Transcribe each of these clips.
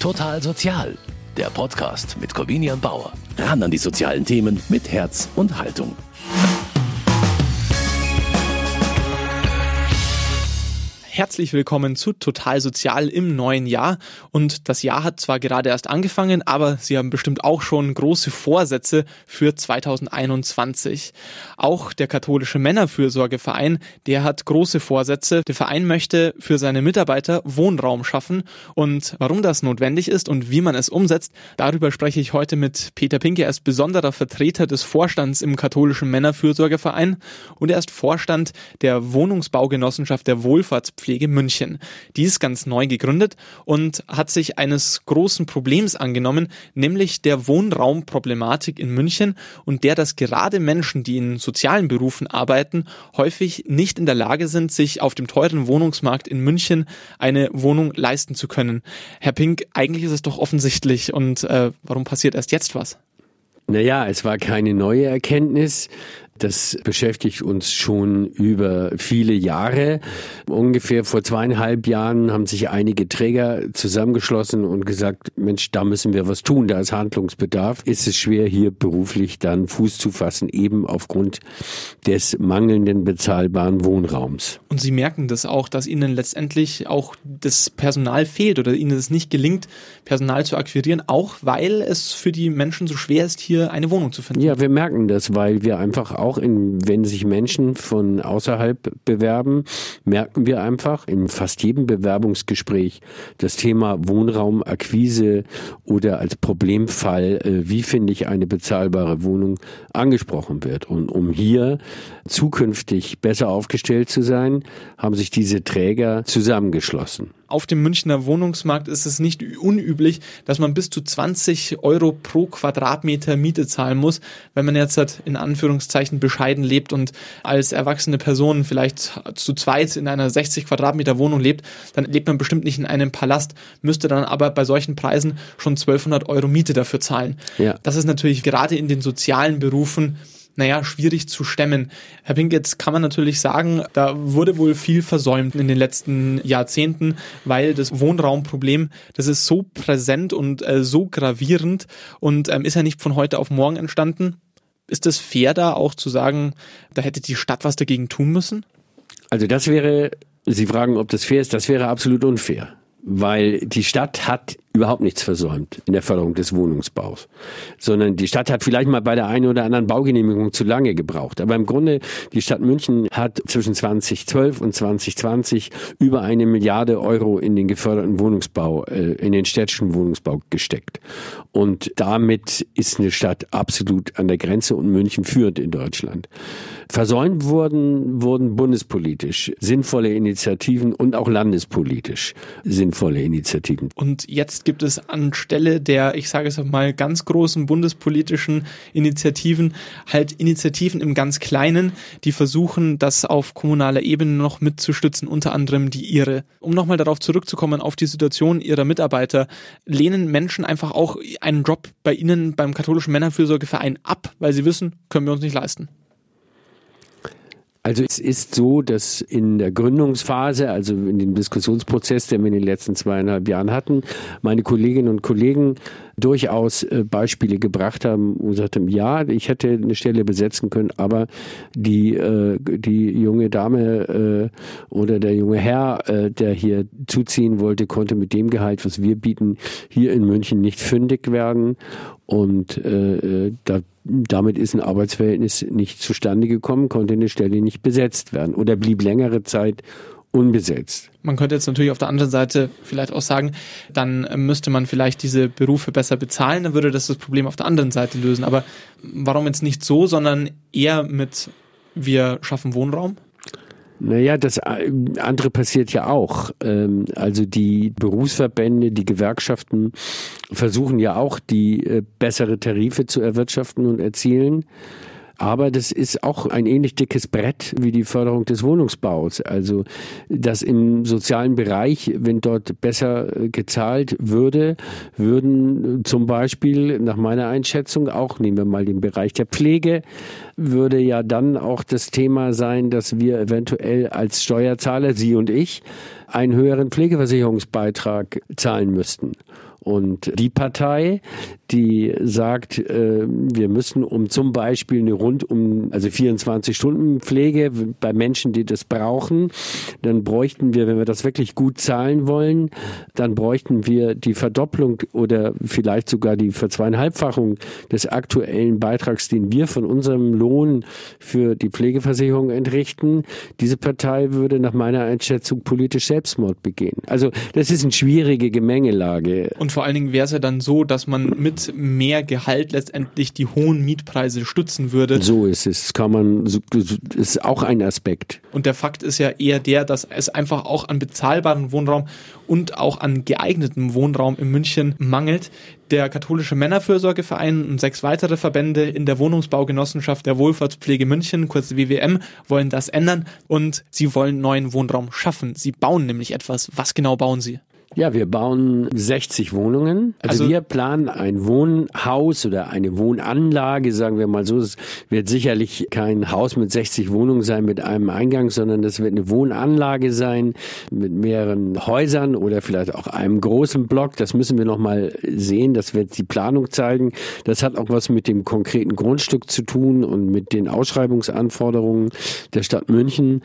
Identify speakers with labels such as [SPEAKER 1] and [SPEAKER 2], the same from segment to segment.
[SPEAKER 1] Total Sozial, der Podcast mit Corvinian Bauer. Ran an die sozialen Themen mit Herz und Haltung.
[SPEAKER 2] Herzlich willkommen zu Total Sozial im neuen Jahr. Und das Jahr hat zwar gerade erst angefangen, aber Sie haben bestimmt auch schon große Vorsätze für 2021. Auch der katholische Männerfürsorgeverein, der hat große Vorsätze. Der Verein möchte für seine Mitarbeiter Wohnraum schaffen. Und warum das notwendig ist und wie man es umsetzt, darüber spreche ich heute mit Peter Pinke. Er ist besonderer Vertreter des Vorstands im katholischen Männerfürsorgeverein und er ist Vorstand der Wohnungsbaugenossenschaft der Wohlfahrtspflege Altenpflege München. Die ist ganz neu gegründet und hat sich eines großen Problems angenommen, nämlich der Wohnraumproblematik in München und der, dass gerade Menschen, die in sozialen Berufen arbeiten, häufig nicht in der Lage sind, sich auf dem teuren Wohnungsmarkt in München eine Wohnung leisten zu können. Herr Pink, eigentlich ist es doch offensichtlich und äh, warum passiert erst jetzt was?
[SPEAKER 3] Naja, es war keine neue Erkenntnis. Das beschäftigt uns schon über viele Jahre. Ungefähr vor zweieinhalb Jahren haben sich einige Träger zusammengeschlossen und gesagt, Mensch, da müssen wir was tun, da ist Handlungsbedarf. Ist es schwer, hier beruflich dann Fuß zu fassen, eben aufgrund des mangelnden bezahlbaren Wohnraums.
[SPEAKER 2] Und Sie merken das auch, dass Ihnen letztendlich auch das Personal fehlt oder Ihnen es nicht gelingt, Personal zu akquirieren, auch weil es für die Menschen so schwer ist, hier eine Wohnung zu finden.
[SPEAKER 3] Ja, wir merken das, weil wir einfach auch auch in, wenn sich Menschen von außerhalb bewerben, merken wir einfach in fast jedem Bewerbungsgespräch das Thema Wohnraumakquise oder als Problemfall, äh, wie finde ich eine bezahlbare Wohnung, angesprochen wird. Und um hier zukünftig besser aufgestellt zu sein, haben sich diese Träger zusammengeschlossen
[SPEAKER 2] auf dem Münchner Wohnungsmarkt ist es nicht unüblich, dass man bis zu 20 Euro pro Quadratmeter Miete zahlen muss. Wenn man jetzt halt in Anführungszeichen bescheiden lebt und als erwachsene Person vielleicht zu zweit in einer 60 Quadratmeter Wohnung lebt, dann lebt man bestimmt nicht in einem Palast, müsste dann aber bei solchen Preisen schon 1200 Euro Miete dafür zahlen. Ja. Das ist natürlich gerade in den sozialen Berufen naja, schwierig zu stemmen. Herr Pink, jetzt kann man natürlich sagen, da wurde wohl viel versäumt in den letzten Jahrzehnten, weil das Wohnraumproblem, das ist so präsent und äh, so gravierend und ähm, ist ja nicht von heute auf morgen entstanden. Ist es fair da auch zu sagen, da hätte die Stadt was dagegen tun müssen?
[SPEAKER 3] Also das wäre, Sie fragen, ob das fair ist, das wäre absolut unfair weil die Stadt hat überhaupt nichts versäumt in der Förderung des Wohnungsbaus, sondern die Stadt hat vielleicht mal bei der einen oder anderen Baugenehmigung zu lange gebraucht. Aber im Grunde, die Stadt München hat zwischen 2012 und 2020 über eine Milliarde Euro in den geförderten Wohnungsbau, äh, in den städtischen Wohnungsbau gesteckt. Und damit ist eine Stadt absolut an der Grenze und München führt in Deutschland. Versäumt wurden, wurden bundespolitisch sinnvolle Initiativen und auch landespolitisch sinnvolle Initiativen.
[SPEAKER 2] Und jetzt gibt es anstelle der, ich sage es mal, ganz großen bundespolitischen Initiativen halt Initiativen im ganz Kleinen, die versuchen, das auf kommunaler Ebene noch mitzustützen, unter anderem die ihre. Um nochmal darauf zurückzukommen, auf die Situation ihrer Mitarbeiter, lehnen Menschen einfach auch einen Job bei ihnen beim katholischen Männerfürsorgeverein ab, weil sie wissen, können wir uns nicht leisten.
[SPEAKER 3] Also es ist so, dass in der Gründungsphase, also in dem Diskussionsprozess, den wir in den letzten zweieinhalb Jahren hatten, meine Kolleginnen und Kollegen durchaus äh, Beispiele gebracht haben und gesagt haben, ja, ich hätte eine Stelle besetzen können, aber die, äh, die junge Dame äh, oder der junge Herr, der hier zuziehen wollte, konnte mit dem Gehalt, was wir bieten, hier in München nicht fündig werden. Und da damit ist ein Arbeitsverhältnis nicht zustande gekommen, konnte eine Stelle nicht besetzt werden oder blieb längere Zeit unbesetzt.
[SPEAKER 2] Man könnte jetzt natürlich auf der anderen Seite vielleicht auch sagen, dann müsste man vielleicht diese Berufe besser bezahlen, dann würde das das Problem auf der anderen Seite lösen. Aber warum jetzt nicht so, sondern eher mit wir schaffen Wohnraum?
[SPEAKER 3] Naja, das äh, andere passiert ja auch. Ähm, also die Berufsverbände, die Gewerkschaften versuchen ja auch, die äh, bessere Tarife zu erwirtschaften und erzielen. Aber das ist auch ein ähnlich dickes Brett wie die Förderung des Wohnungsbaus. Also, dass im sozialen Bereich, wenn dort besser äh, gezahlt würde, würden zum Beispiel nach meiner Einschätzung auch, nehmen wir mal den Bereich der Pflege, würde ja dann auch das Thema sein, dass wir eventuell als Steuerzahler, Sie und ich, einen höheren Pflegeversicherungsbeitrag zahlen müssten. Und die Partei, die sagt, äh, wir müssen um zum Beispiel eine rundum, also 24 Stunden Pflege bei Menschen, die das brauchen, dann bräuchten wir, wenn wir das wirklich gut zahlen wollen, dann bräuchten wir die Verdopplung oder vielleicht sogar die Verzweieinhalbfachung des aktuellen Beitrags, den wir von unserem Lohn für die Pflegeversicherung entrichten. Diese Partei würde nach meiner Einschätzung politisch Selbstmord begehen. Also das ist eine schwierige Gemengelage.
[SPEAKER 2] Und vor allen Dingen wäre es ja dann so, dass man mit mehr Gehalt letztendlich die hohen Mietpreise stützen würde.
[SPEAKER 3] So ist es. Kann man, ist auch ein Aspekt.
[SPEAKER 2] Und der Fakt ist ja eher der, dass es einfach auch an bezahlbarem Wohnraum und auch an geeignetem Wohnraum in München mangelt. Der katholische Männerfürsorgeverein und sechs weitere Verbände in der Wohnungsbaugenossenschaft der Wohlfahrtspflege München, kurz WWM, wollen das ändern und sie wollen neuen Wohnraum schaffen. Sie bauen nämlich etwas. Was genau bauen sie?
[SPEAKER 3] Ja, wir bauen 60 Wohnungen. Also, also, wir planen ein Wohnhaus oder eine Wohnanlage, sagen wir mal so. Es wird sicherlich kein Haus mit 60 Wohnungen sein mit einem Eingang, sondern das wird eine Wohnanlage sein mit mehreren Häusern oder vielleicht auch einem großen Block. Das müssen wir noch mal sehen. Das wird die Planung zeigen. Das hat auch was mit dem konkreten Grundstück zu tun und mit den Ausschreibungsanforderungen der Stadt München.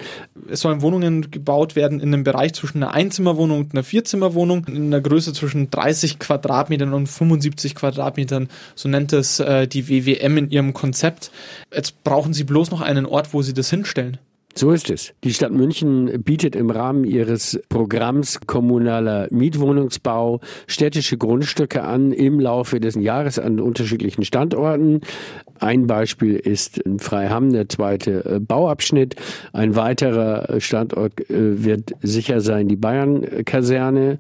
[SPEAKER 2] Es sollen Wohnungen gebaut werden in einem Bereich zwischen einer Einzimmerwohnung und einer Vierzimmerwohnung. Wohnung in einer Größe zwischen 30 Quadratmetern und 75 Quadratmetern. So nennt es äh, die WWM in ihrem Konzept. Jetzt brauchen Sie bloß noch einen Ort, wo Sie das hinstellen.
[SPEAKER 3] So ist es. Die Stadt München bietet im Rahmen ihres Programms kommunaler Mietwohnungsbau städtische Grundstücke an im Laufe des Jahres an unterschiedlichen Standorten. Ein Beispiel ist in Freiham, der zweite äh, Bauabschnitt. Ein weiterer Standort äh, wird sicher sein die Bayern-Kaserne.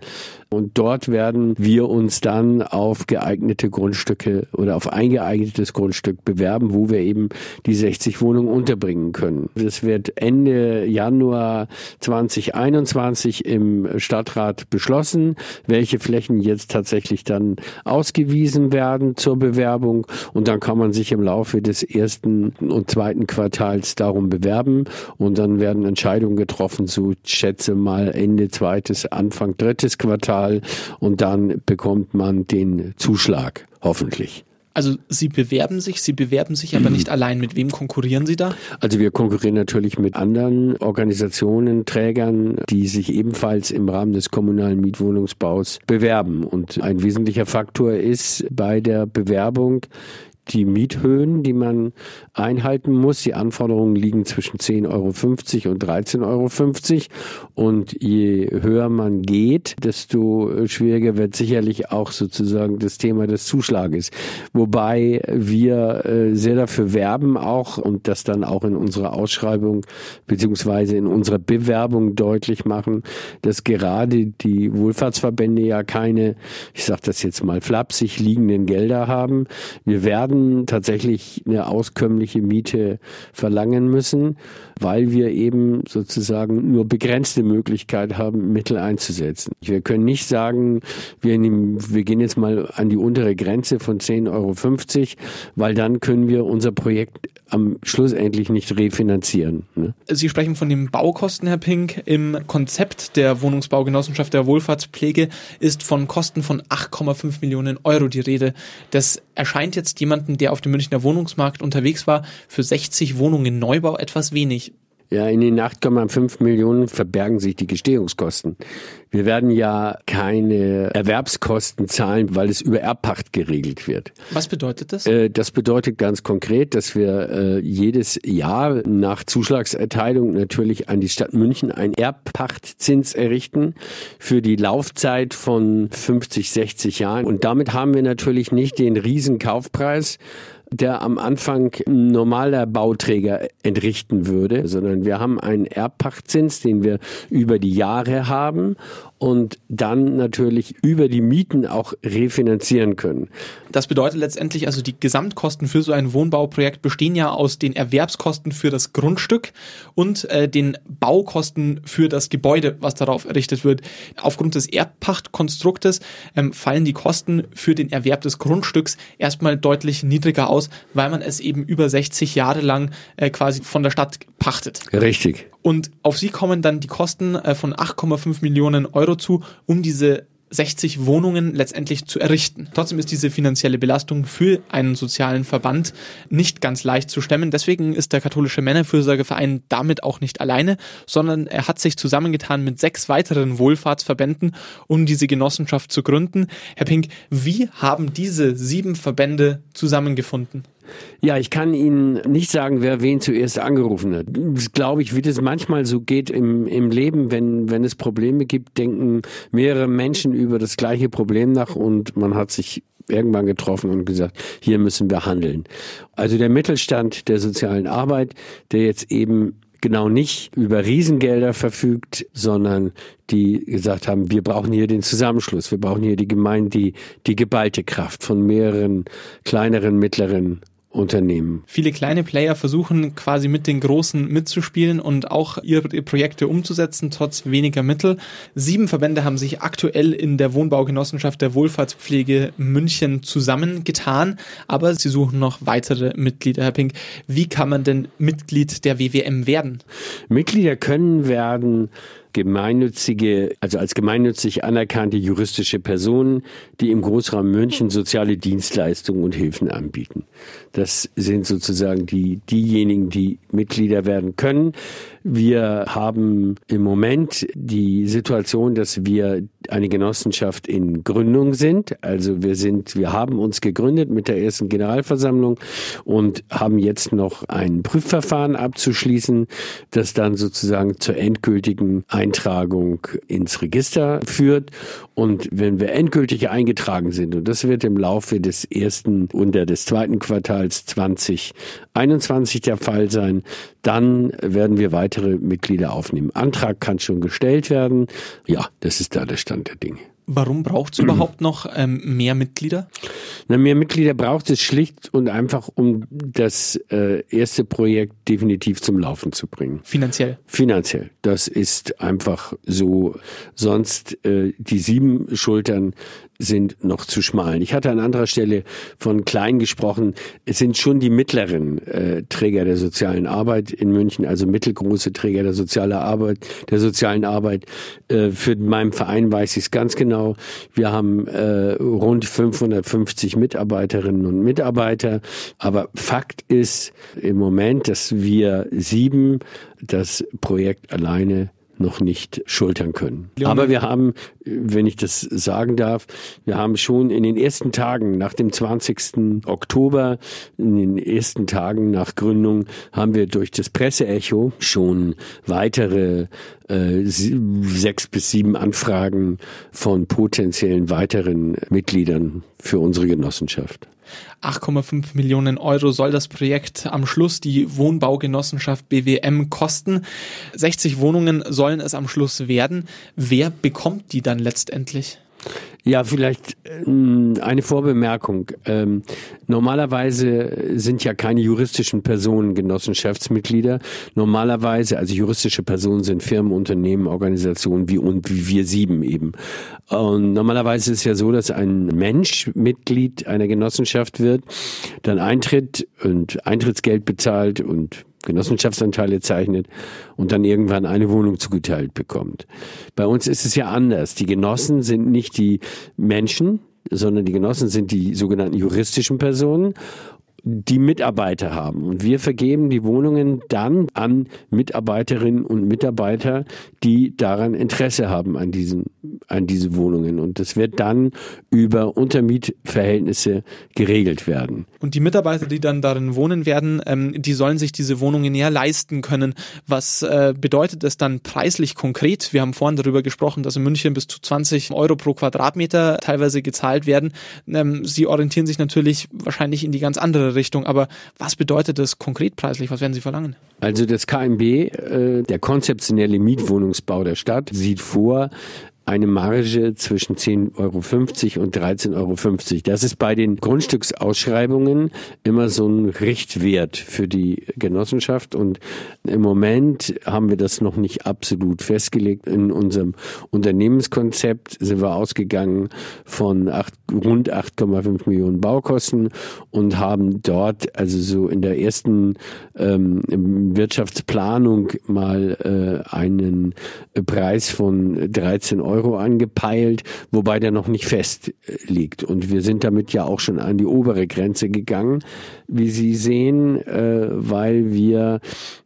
[SPEAKER 3] Und dort werden wir uns dann auf geeignete Grundstücke oder auf ein geeignetes Grundstück bewerben, wo wir eben die 60 Wohnungen unterbringen können. Das wird Ende Januar 2021 im Stadtrat beschlossen, welche Flächen jetzt tatsächlich dann ausgewiesen werden zur Bewerbung. Und dann kann man sich im Laufe des ersten und zweiten Quartals darum bewerben. Und dann werden Entscheidungen getroffen, so schätze mal Ende zweites, Anfang drittes Quartal und dann bekommt man den Zuschlag, hoffentlich.
[SPEAKER 2] Also Sie bewerben sich, Sie bewerben sich aber nicht allein. Mit wem konkurrieren Sie da?
[SPEAKER 3] Also wir konkurrieren natürlich mit anderen Organisationen, Trägern, die sich ebenfalls im Rahmen des kommunalen Mietwohnungsbaus bewerben. Und ein wesentlicher Faktor ist bei der Bewerbung die Miethöhen, die man einhalten muss. Die Anforderungen liegen zwischen 10,50 Euro und 13,50 Euro. Und je höher man geht, desto schwieriger wird sicherlich auch sozusagen das Thema des Zuschlages. Wobei wir äh, sehr dafür werben auch und das dann auch in unserer Ausschreibung beziehungsweise in unserer Bewerbung deutlich machen, dass gerade die Wohlfahrtsverbände ja keine, ich sage das jetzt mal flapsig, liegenden Gelder haben. Wir werden werden tatsächlich eine auskömmliche Miete verlangen müssen, weil wir eben sozusagen nur begrenzte Möglichkeit haben, Mittel einzusetzen. Wir können nicht sagen, wir, nehmen, wir gehen jetzt mal an die untere Grenze von 10,50 Euro, weil dann können wir unser Projekt am Schluss endlich nicht refinanzieren. Ne?
[SPEAKER 2] Sie sprechen von den Baukosten, Herr Pink. Im Konzept der Wohnungsbaugenossenschaft der Wohlfahrtspflege ist von Kosten von 8,5 Millionen Euro die Rede. Das erscheint jetzt jemanden, der auf dem Münchner Wohnungsmarkt unterwegs war, für 60 Wohnungen Neubau etwas wenig.
[SPEAKER 3] Ja, in den 8,5 Millionen verbergen sich die Gestehungskosten. Wir werden ja keine Erwerbskosten zahlen, weil es über Erbpacht geregelt wird.
[SPEAKER 2] Was bedeutet das?
[SPEAKER 3] Äh, das bedeutet ganz konkret, dass wir äh, jedes Jahr nach Zuschlagserteilung natürlich an die Stadt München einen Erbpachtzins errichten für die Laufzeit von 50, 60 Jahren. Und damit haben wir natürlich nicht den Riesenkaufpreis, der am Anfang normaler Bauträger entrichten würde, sondern wir haben einen Erbpachtzins, den wir über die Jahre haben und dann natürlich über die Mieten auch refinanzieren können.
[SPEAKER 2] Das bedeutet letztendlich also die Gesamtkosten für so ein Wohnbauprojekt bestehen ja aus den Erwerbskosten für das Grundstück und äh, den Baukosten für das Gebäude, was darauf errichtet wird. Aufgrund des Erbpachtkonstruktes ähm, fallen die Kosten für den Erwerb des Grundstücks erstmal deutlich niedriger aus, weil man es eben über 60 Jahre lang äh, quasi von der Stadt pachtet.
[SPEAKER 3] Richtig.
[SPEAKER 2] Und auf sie kommen dann die Kosten äh, von 8,5 Millionen Euro zu, um diese 60 Wohnungen letztendlich zu errichten. Trotzdem ist diese finanzielle Belastung für einen sozialen Verband nicht ganz leicht zu stemmen. Deswegen ist der katholische Männerfürsorgeverein damit auch nicht alleine, sondern er hat sich zusammengetan mit sechs weiteren Wohlfahrtsverbänden, um diese Genossenschaft zu gründen. Herr Pink, wie haben diese sieben Verbände zusammengefunden?
[SPEAKER 3] Ja, ich kann Ihnen nicht sagen, wer wen zuerst angerufen hat. Das glaube ich, wie das manchmal so geht im, im Leben, wenn, wenn es Probleme gibt, denken mehrere Menschen über das gleiche Problem nach und man hat sich irgendwann getroffen und gesagt, hier müssen wir handeln. Also der Mittelstand der sozialen Arbeit, der jetzt eben genau nicht über Riesengelder verfügt, sondern die gesagt haben, wir brauchen hier den Zusammenschluss, wir brauchen hier die Gemeinde, die, die geballte Kraft von mehreren kleineren, mittleren Unternehmen.
[SPEAKER 2] Viele kleine Player versuchen quasi mit den Großen mitzuspielen und auch ihre Projekte umzusetzen, trotz weniger Mittel. Sieben Verbände haben sich aktuell in der Wohnbaugenossenschaft der Wohlfahrtspflege München zusammengetan, aber sie suchen noch weitere Mitglieder. Herr Pink, wie kann man denn Mitglied der WWM werden?
[SPEAKER 3] Mitglieder können werden gemeinnützige, also als gemeinnützig anerkannte juristische Personen, die im Großraum München soziale Dienstleistungen und Hilfen anbieten. Das sind sozusagen die, diejenigen, die Mitglieder werden können. Wir haben im Moment die Situation, dass wir eine Genossenschaft in Gründung sind. Also wir sind, wir haben uns gegründet mit der ersten Generalversammlung und haben jetzt noch ein Prüfverfahren abzuschließen, das dann sozusagen zur endgültigen Eintragung ins Register führt. Und wenn wir endgültig eingetragen sind, und das wird im Laufe des ersten und des zweiten Quartals 2021 der Fall sein, dann werden wir weitere Mitglieder aufnehmen. Antrag kann schon gestellt werden. Ja, das ist da der Stand der Dinge.
[SPEAKER 2] Warum braucht es überhaupt noch ähm, mehr Mitglieder?
[SPEAKER 3] Na, mehr Mitglieder braucht es schlicht und einfach, um das äh, erste Projekt definitiv zum Laufen zu bringen.
[SPEAKER 2] Finanziell?
[SPEAKER 3] Finanziell. Das ist einfach so. Sonst äh, die sieben Schultern sind noch zu schmal. Ich hatte an anderer Stelle von klein gesprochen. Es sind schon die mittleren äh, Träger der sozialen Arbeit in München, also mittelgroße Träger der sozialen Arbeit, der sozialen Arbeit. Äh, für meinen Verein weiß ich es ganz genau. Wir haben äh, rund 550 Mitarbeiterinnen und Mitarbeiter. Aber Fakt ist im Moment, dass wir sieben das Projekt alleine noch nicht schultern können. Aber wir haben, wenn ich das sagen darf, wir haben schon in den ersten Tagen nach dem 20. Oktober, in den ersten Tagen nach Gründung, haben wir durch das Presseecho schon weitere äh, sechs bis sieben Anfragen von potenziellen weiteren Mitgliedern für unsere Genossenschaft.
[SPEAKER 2] 8,5 Millionen Euro soll das Projekt am Schluss die Wohnbaugenossenschaft BWM kosten. 60 Wohnungen sollen es am Schluss werden. Wer bekommt die dann letztendlich?
[SPEAKER 3] Ja, vielleicht ähm, eine Vorbemerkung. Ähm, normalerweise sind ja keine juristischen Personen Genossenschaftsmitglieder. Normalerweise, also juristische Personen sind Firmen, Unternehmen, Organisationen wie und wie wir sieben eben. Und normalerweise ist es ja so, dass ein Mensch Mitglied einer Genossenschaft wird, dann eintritt und Eintrittsgeld bezahlt und Genossenschaftsanteile zeichnet und dann irgendwann eine Wohnung zugeteilt bekommt. Bei uns ist es ja anders. Die Genossen sind nicht die Menschen, sondern die Genossen sind die sogenannten juristischen Personen die Mitarbeiter haben. Und wir vergeben die Wohnungen dann an Mitarbeiterinnen und Mitarbeiter, die daran Interesse haben an diesen, an diese Wohnungen. Und das wird dann über Untermietverhältnisse geregelt werden.
[SPEAKER 2] Und die Mitarbeiter, die dann darin wohnen werden, ähm, die sollen sich diese Wohnungen ja leisten können. Was äh, bedeutet das dann preislich konkret? Wir haben vorhin darüber gesprochen, dass in München bis zu 20 Euro pro Quadratmeter teilweise gezahlt werden. Ähm, Sie orientieren sich natürlich wahrscheinlich in die ganz andere Richtung. Aber was bedeutet das konkret preislich? Was werden Sie verlangen?
[SPEAKER 3] Also das KMB, äh, der konzeptionelle Mietwohnungsbau der Stadt, sieht vor, eine Marge zwischen 10,50 Euro und 13,50 Euro. Das ist bei den Grundstücksausschreibungen immer so ein Richtwert für die Genossenschaft und im Moment haben wir das noch nicht absolut festgelegt. In unserem Unternehmenskonzept sind wir ausgegangen von acht, rund 8,5 Millionen Baukosten und haben dort also so in der ersten ähm, Wirtschaftsplanung mal äh, einen Preis von 13 Euro Euro angepeilt, wobei der noch nicht fest äh, liegt. Und wir sind damit ja auch schon an die obere Grenze gegangen, wie Sie sehen, äh, weil wir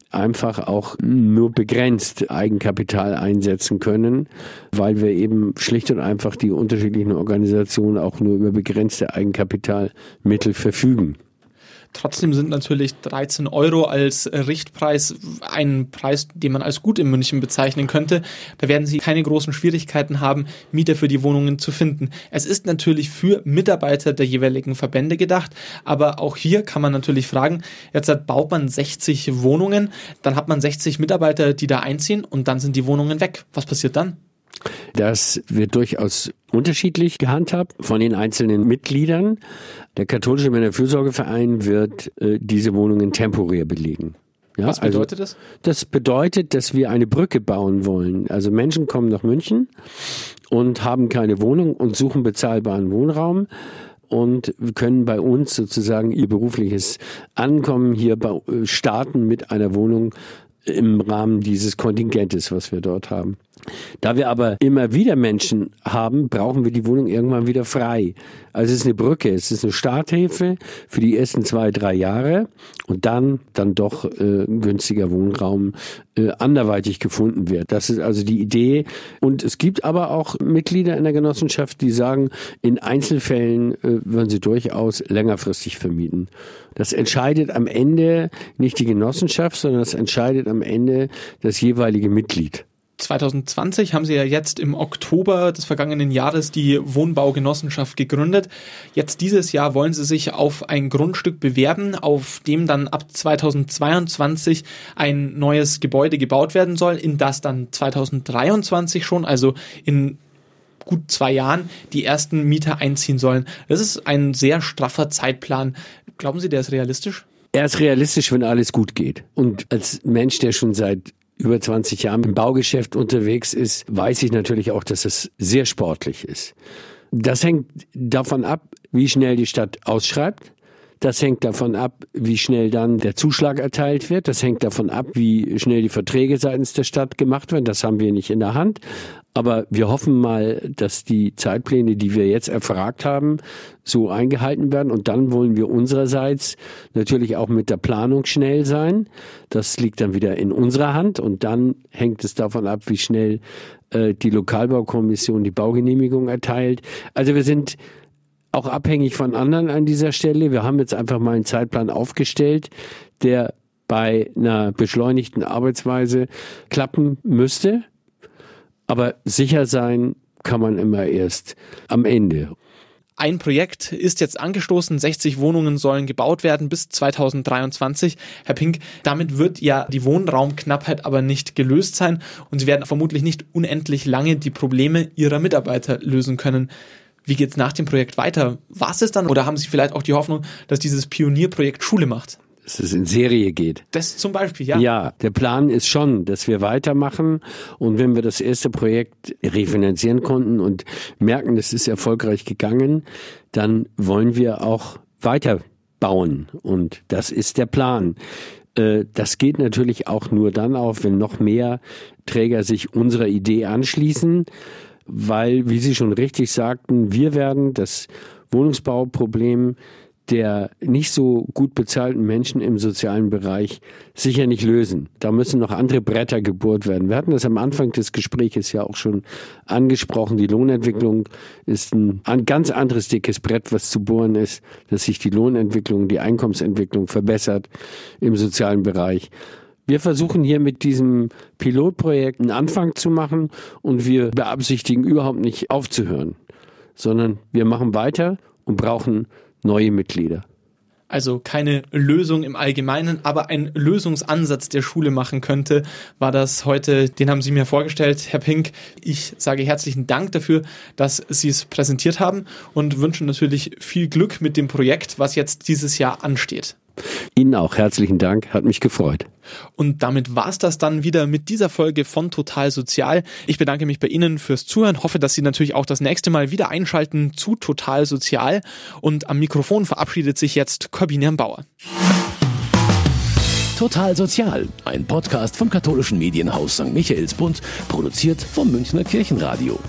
[SPEAKER 3] einfach auch nur begrenzt Eigenkapital einsetzen können, weil wir eben schlicht und einfach die unterschiedlichen Organisationen auch nur über begrenzte Eigenkapitalmittel verfügen.
[SPEAKER 2] Trotzdem sind natürlich 13 Euro als Richtpreis ein Preis, den man als gut in München bezeichnen könnte. Da werden Sie keine großen Schwierigkeiten haben, Mieter für die Wohnungen zu finden. Es ist natürlich für Mitarbeiter der jeweiligen Verbände gedacht, aber auch hier kann man natürlich fragen, jetzt baut man 60 Wohnungen, dann hat man 60 Mitarbeiter, die da einziehen und dann sind die Wohnungen weg. Was passiert dann?
[SPEAKER 3] Das wird durchaus unterschiedlich gehandhabt von den einzelnen Mitgliedern. Der katholische Männerfürsorgeverein wird äh, diese Wohnungen temporär belegen.
[SPEAKER 2] Ja, Was also bedeutet also,
[SPEAKER 3] das? Das bedeutet, dass wir eine Brücke bauen wollen. Also Menschen kommen nach München und haben keine Wohnung und suchen bezahlbaren Wohnraum und können bei uns sozusagen ihr berufliches Ankommen hier starten mit einer Wohnung im Rahmen dieses Kontingentes, was wir dort haben. Da wir aber immer wieder Menschen haben, brauchen wir die Wohnung irgendwann wieder frei. Also es ist eine Brücke, es ist eine Starthilfe für die ersten zwei, drei Jahre und dann dann doch äh, günstiger Wohnraum äh, anderweitig gefunden wird. Das ist also die Idee. Und es gibt aber auch Mitglieder in der Genossenschaft, die sagen, in Einzelfällen äh, würden sie durchaus längerfristig vermieten. Das entscheidet am Ende nicht die Genossenschaft, sondern das entscheidet am Ende das jeweilige Mitglied.
[SPEAKER 2] 2020 haben Sie ja jetzt im Oktober des vergangenen Jahres die Wohnbaugenossenschaft gegründet. Jetzt dieses Jahr wollen Sie sich auf ein Grundstück bewerben, auf dem dann ab 2022 ein neues Gebäude gebaut werden soll, in das dann 2023 schon, also in gut zwei Jahren, die ersten Mieter einziehen sollen. Das ist ein sehr straffer Zeitplan. Glauben Sie, der ist realistisch?
[SPEAKER 3] Er ist realistisch, wenn alles gut geht. Und als Mensch, der schon seit über 20 Jahren im Baugeschäft unterwegs ist, weiß ich natürlich auch, dass es sehr sportlich ist. Das hängt davon ab, wie schnell die Stadt ausschreibt. Das hängt davon ab, wie schnell dann der Zuschlag erteilt wird. Das hängt davon ab, wie schnell die Verträge seitens der Stadt gemacht werden. Das haben wir nicht in der Hand. Aber wir hoffen mal, dass die Zeitpläne, die wir jetzt erfragt haben, so eingehalten werden. Und dann wollen wir unsererseits natürlich auch mit der Planung schnell sein. Das liegt dann wieder in unserer Hand. Und dann hängt es davon ab, wie schnell äh, die Lokalbaukommission die Baugenehmigung erteilt. Also wir sind auch abhängig von anderen an dieser Stelle. Wir haben jetzt einfach mal einen Zeitplan aufgestellt, der bei einer beschleunigten Arbeitsweise klappen müsste. Aber sicher sein kann man immer erst am Ende.
[SPEAKER 2] Ein Projekt ist jetzt angestoßen. 60 Wohnungen sollen gebaut werden bis 2023. Herr Pink, damit wird ja die Wohnraumknappheit aber nicht gelöst sein und Sie werden vermutlich nicht unendlich lange die Probleme Ihrer Mitarbeiter lösen können. Wie geht es nach dem Projekt weiter? Was ist dann oder haben Sie vielleicht auch die Hoffnung, dass dieses Pionierprojekt Schule macht?
[SPEAKER 3] dass es in Serie geht.
[SPEAKER 2] Das zum Beispiel, ja.
[SPEAKER 3] Ja, der Plan ist schon, dass wir weitermachen und wenn wir das erste Projekt refinanzieren konnten und merken, es ist erfolgreich gegangen, dann wollen wir auch weiterbauen und das ist der Plan. Äh, das geht natürlich auch nur dann auf, wenn noch mehr Träger sich unserer Idee anschließen, weil, wie Sie schon richtig sagten, wir werden das Wohnungsbauproblem der nicht so gut bezahlten Menschen im sozialen Bereich sicher nicht lösen. Da müssen noch andere Bretter gebohrt werden. Wir hatten das am Anfang des Gesprächs ja auch schon angesprochen. Die Lohnentwicklung ist ein, ganz anderes dickes Brett, was zu bohren ist, dass sich die Lohnentwicklung, die Einkommensentwicklung verbessert im sozialen Bereich. Wir versuchen hier mit diesem Pilotprojekt einen Anfang zu machen und wir beabsichtigen überhaupt nicht aufzuhören, sondern wir machen weiter und brauchen neue Mitglieder.
[SPEAKER 2] also keine Lösung im Allgemeinen, aber ein Lösungsansatz der Schule machen könnte, war das heute, den haben Sie mir vorgestellt, Herr Pink. Ich sage herzlichen Dank dafür, dass Sie es präsentiert haben und wünsche natürlich viel Glück mit dem Projekt, was jetzt dieses Jahr ansteht.
[SPEAKER 3] Ihnen auch herzlichen Dank, hat mich gefreut.
[SPEAKER 2] Und damit war's das dann wieder mit dieser Folge von Total Sozial. Ich bedanke mich bei Ihnen fürs Zuhören, hoffe, dass Sie natürlich auch das nächste Mal wieder einschalten zu Total Sozial. Und am Mikrofon verabschiedet sich jetzt Corbinian Bauer.
[SPEAKER 1] Total Sozial, ein Podcast vom katholischen Medienhaus St. Michaelsbund, produziert vom Münchner Kirchenradio.